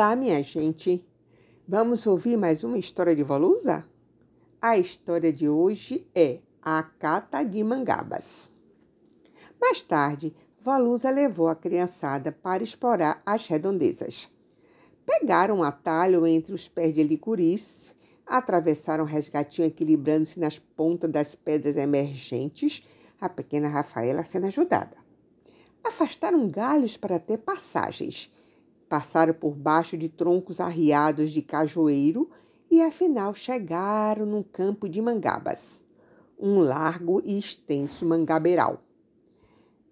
Olá, minha gente! Vamos ouvir mais uma história de Volusa? A história de hoje é A Cata de Mangabas. Mais tarde, Volusa levou a criançada para explorar as redondezas. Pegaram um atalho entre os pés de licuris, atravessaram o resgatinho equilibrando-se nas pontas das pedras emergentes, a pequena Rafaela sendo ajudada. Afastaram galhos para ter passagens passaram por baixo de troncos arriados de cajueiro e afinal chegaram num campo de mangabas, um largo e extenso mangabeiral.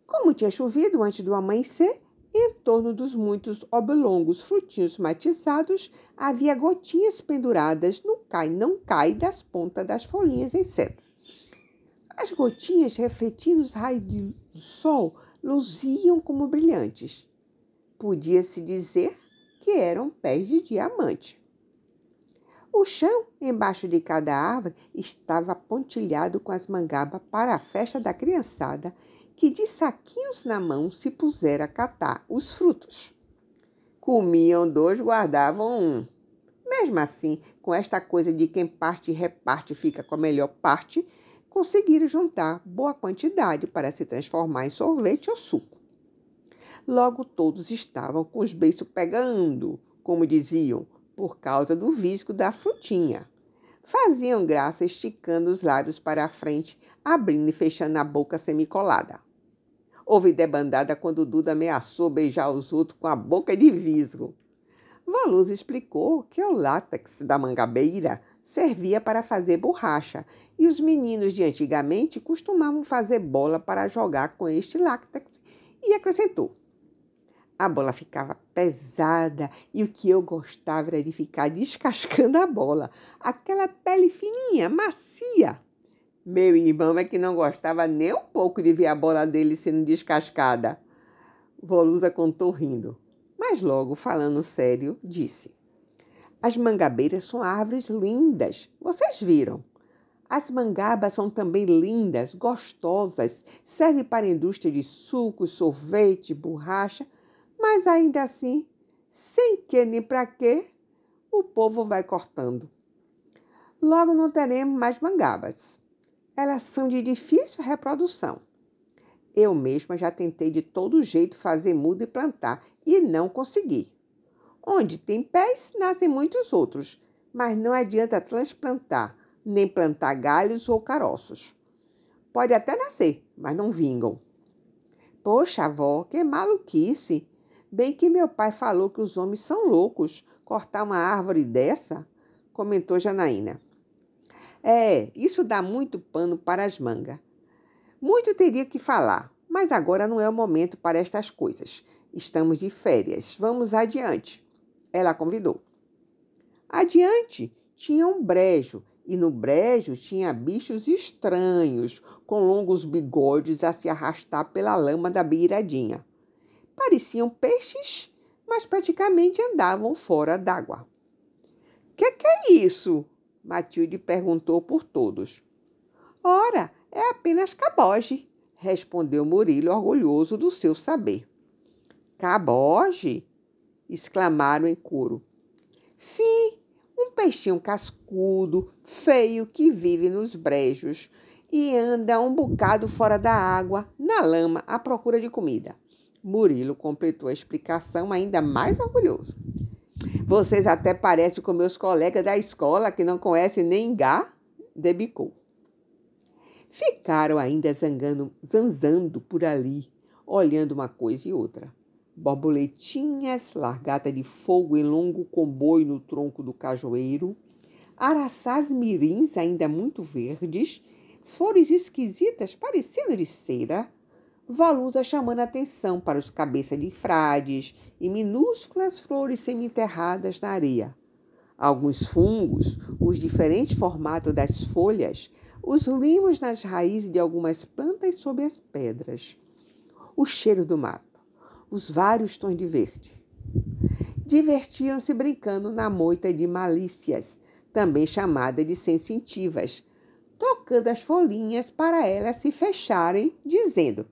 Como tinha chovido antes do amanhecer, em torno dos muitos oblongos frutinhos matizados havia gotinhas penduradas no cai-não cai das pontas das folhinhas em seda. As gotinhas, refletindo os raios do sol, luziam como brilhantes. Podia-se dizer que eram pés de diamante. O chão, embaixo de cada árvore, estava pontilhado com as mangabas para a festa da criançada, que de saquinhos na mão se pusera a catar os frutos. Comiam dois, guardavam um. Mesmo assim, com esta coisa de quem parte e reparte fica com a melhor parte, conseguiram juntar boa quantidade para se transformar em sorvete ou suco. Logo todos estavam com os beiços pegando, como diziam, por causa do visco da frutinha. Faziam graça esticando os lábios para a frente, abrindo e fechando a boca semicolada. Houve debandada quando Duda ameaçou beijar os outros com a boca de visgo. Valuz explicou que o látex da mangabeira servia para fazer borracha e os meninos de antigamente costumavam fazer bola para jogar com este látex e acrescentou: a bola ficava pesada e o que eu gostava era de ficar descascando a bola, aquela pele fininha, macia. Meu irmão é que não gostava nem um pouco de ver a bola dele sendo descascada. Volusa contou rindo, mas logo, falando sério, disse: As mangabeiras são árvores lindas, vocês viram. As mangabas são também lindas, gostosas, servem para a indústria de sucos, sorvete, borracha mas ainda assim, sem que nem para quê, o povo vai cortando. Logo não teremos mais mangabas. Elas são de difícil reprodução. Eu mesma já tentei de todo jeito fazer muda e plantar e não consegui. Onde tem pés, nascem muitos outros, mas não adianta transplantar, nem plantar galhos ou caroços. Pode até nascer, mas não vingam. Poxa, avó, que maluquice! Bem que meu pai falou que os homens são loucos. Cortar uma árvore dessa? Comentou Janaína. É, isso dá muito pano para as mangas. Muito teria que falar, mas agora não é o momento para estas coisas. Estamos de férias. Vamos adiante. Ela convidou. Adiante tinha um brejo, e no brejo tinha bichos estranhos, com longos bigodes a se arrastar pela lama da beiradinha. Pareciam peixes, mas praticamente andavam fora d'água. Que que é isso? Matilde perguntou por todos. Ora, é apenas caboge, respondeu Murilo, orgulhoso do seu saber. Caboge? exclamaram em coro. Sim, um peixinho cascudo, feio, que vive nos brejos e anda um bocado fora da água, na lama, à procura de comida. Murilo completou a explicação ainda mais orgulhoso. Vocês até parecem com meus colegas da escola que não conhecem nem Gá, debicou. Ficaram ainda zangando, zanzando por ali, olhando uma coisa e outra. Borboletinhas, largata de fogo em longo comboio no tronco do cajueiro, araçás mirins ainda muito verdes, flores esquisitas parecendo de cera, Valusa chamando atenção para os cabeças de frades e minúsculas flores semi-enterradas na areia. Alguns fungos, os diferentes formatos das folhas, os limos nas raízes de algumas plantas sob as pedras. O cheiro do mato, os vários tons de verde. Divertiam-se brincando na moita de malícias, também chamada de sensitivas, tocando as folhinhas para elas se fecharem, dizendo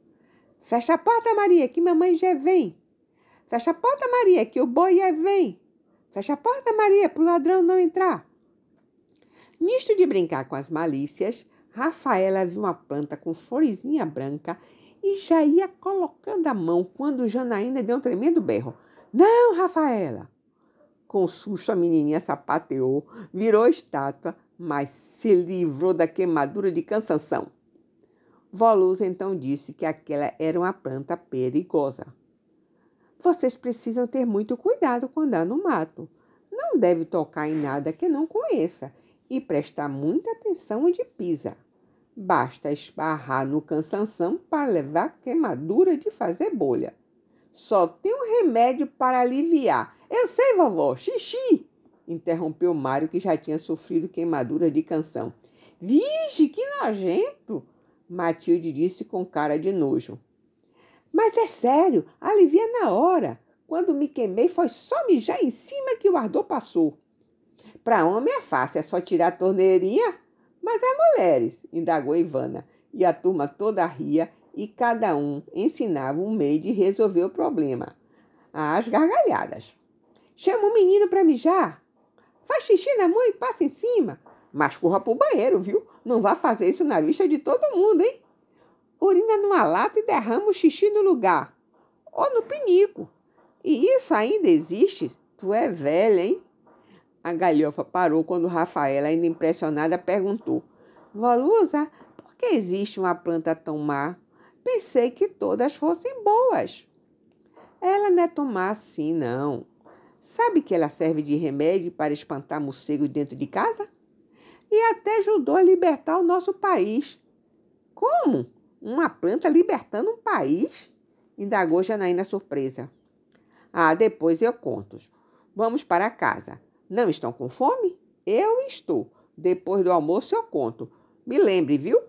Fecha a porta, Maria, que mamãe já vem. Fecha a porta, Maria, que o boi já vem. Fecha a porta, Maria, para o ladrão não entrar. Nisto de brincar com as malícias, Rafaela viu uma planta com florezinha branca e já ia colocando a mão quando Janaína deu um tremendo berro. Não, Rafaela! Com susto, a menininha sapateou, virou estátua, mas se livrou da queimadura de cansanção. Voluz então disse que aquela era uma planta perigosa. Vocês precisam ter muito cuidado quando andar no mato. Não deve tocar em nada que não conheça e prestar muita atenção onde pisa. Basta esbarrar no cansanção para levar queimadura de fazer bolha. Só tem um remédio para aliviar. Eu sei, vovó, xixi! Interrompeu Mário, que já tinha sofrido queimadura de canção. Vixe, que nojento! Matilde disse com cara de nojo. Mas é sério, alivia na hora. Quando me queimei, foi só mijar em cima que o ardor passou. Para homem é fácil, é só tirar a torneirinha. Mas é mulheres, indagou Ivana. E a turma toda ria e cada um ensinava um meio de resolver o problema. As gargalhadas. Chama o menino para mijar. Faz xixi na mão e passa em cima. Mas corra pro banheiro, viu? Não vá fazer isso na vista de todo mundo, hein? Urina numa lata e derrama o xixi no lugar. Ou no pinico. E isso ainda existe? Tu é velha, hein? A galhofa parou quando Rafaela, ainda impressionada, perguntou: Volusa, por que existe uma planta tão má? Pensei que todas fossem boas. Ela não é má assim, não. Sabe que ela serve de remédio para espantar morcego dentro de casa? E até ajudou a libertar o nosso país. Como? Uma planta libertando um país? Indagou Janaína surpresa. Ah, depois eu conto. Vamos para casa. Não estão com fome? Eu estou. Depois do almoço eu conto. Me lembre, viu?